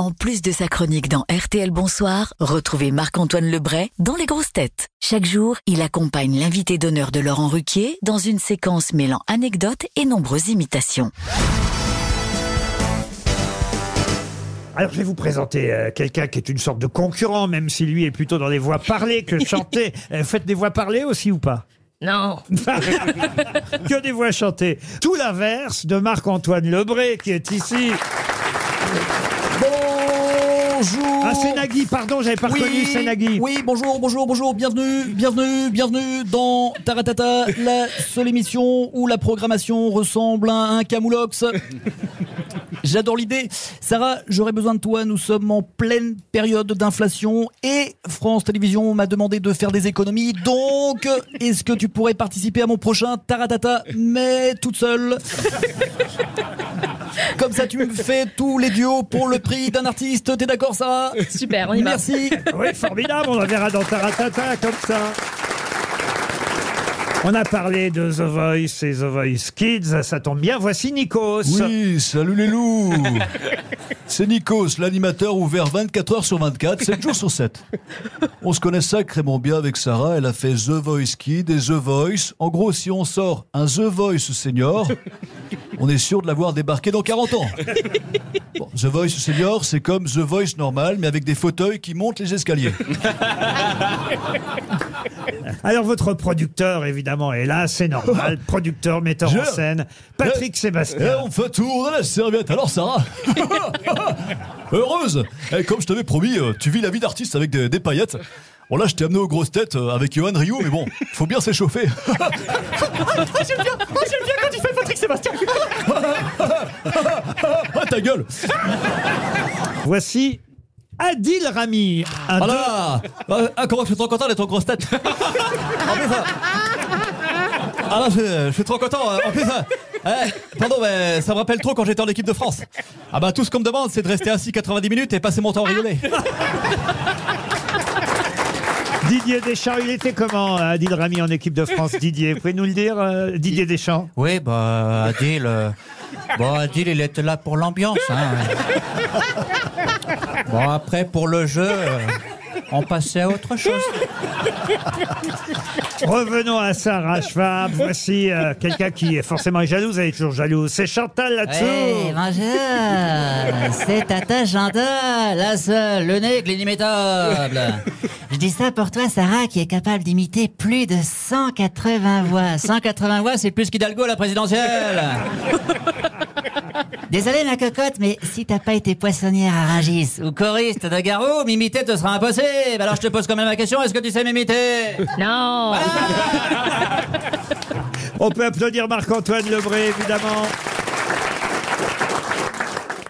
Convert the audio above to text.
En plus de sa chronique dans RTL Bonsoir, retrouvez Marc-Antoine Lebray dans Les Grosses Têtes. Chaque jour, il accompagne l'invité d'honneur de Laurent Ruquier dans une séquence mêlant anecdotes et nombreuses imitations. Alors je vais vous présenter euh, quelqu'un qui est une sorte de concurrent, même si lui est plutôt dans les voix parlées que chantées. Euh, faites des voix parlées aussi ou pas? Non. Que des voix chantées. Tout l'inverse de Marc-Antoine Lebré qui est ici. Bonjour Ah, c'est Nagui, pardon, j'avais pas reconnu, c'est Nagui. Oui, bonjour, bonjour, bonjour, bienvenue, bienvenue, bienvenue dans Taratata, la seule émission où la programmation ressemble à un camoulox. J'adore l'idée. Sarah, j'aurais besoin de toi. Nous sommes en pleine période d'inflation et France Télévisions m'a demandé de faire des économies. Donc, est-ce que tu pourrais participer à mon prochain Taratata, mais toute seule? Comme ça, tu me fais tous les duos pour le prix d'un artiste. T'es d'accord, Sarah? Super, on y va. Merci. Oui, formidable, on la verra dans Taratata comme ça. On a parlé de The Voice et The Voice Kids, ça tombe bien, voici Nikos. Oui, salut les loups C'est Nikos, l'animateur ouvert 24 heures sur 24, 7 jours sur 7. On se connaît sacrément bien avec Sarah, elle a fait The Voice Kid et The Voice. En gros, si on sort un The Voice Senior, on est sûr de l'avoir débarqué dans 40 ans. Bon, The Voice Senior, c'est comme The Voice normal, mais avec des fauteuils qui montent les escaliers. Alors votre producteur, évidemment, est là, c'est normal. Producteur, metteur en scène, Patrick Et Sébastien. on fait tourner la serviette. Alors Sarah Heureuse Eh, Comme je t'avais promis, euh, tu vis la vie d'artiste avec des, des paillettes. Bon là, je t'ai amené aux grosses têtes euh, avec Johan Rio, mais bon, faut bien s'échauffer. Ah, ta gueule Voici Adil Rami. un Voilà Euh, ah, Comment je suis trop content d'être en grosse tête En plus, euh, ah là, je, je suis trop content. euh, En plus, euh, eh, pardon, mais ça me rappelle trop quand j'étais en équipe de France. Ah bah tout ce qu'on me demande, c'est de rester assis 90 minutes et passer mon temps à rigoler. Didier Deschamps, il était comment, Adil Rami, en équipe de France Didier, vous pouvez nous le dire, euh, Didier Deschamps Oui, bah, Adil, euh, bon, Adil, il était là pour l'ambiance. Hein. Bon, après, pour le jeu, euh, on passait à autre chose. Revenons à Sarah Schwab. Voici euh, quelqu'un qui est forcément jalouse, elle est toujours jalouse. C'est Chantal là-dessous. Bonjour, c'est Tata Chantal, la seule, le nègre, l'inimitable. Je dis ça pour toi, Sarah, qui est capable d'imiter plus de 180 voix. 180 voix, c'est plus qu'Hidalgo à la présidentielle. Désolé ma cocotte, mais si t'as pas été poissonnière à Rungis ou choriste de Garou, m'imiter te sera impossible. Alors je te pose quand même la question, est-ce que tu sais m'imiter? Non. On peut applaudir Marc-Antoine Lebré, évidemment.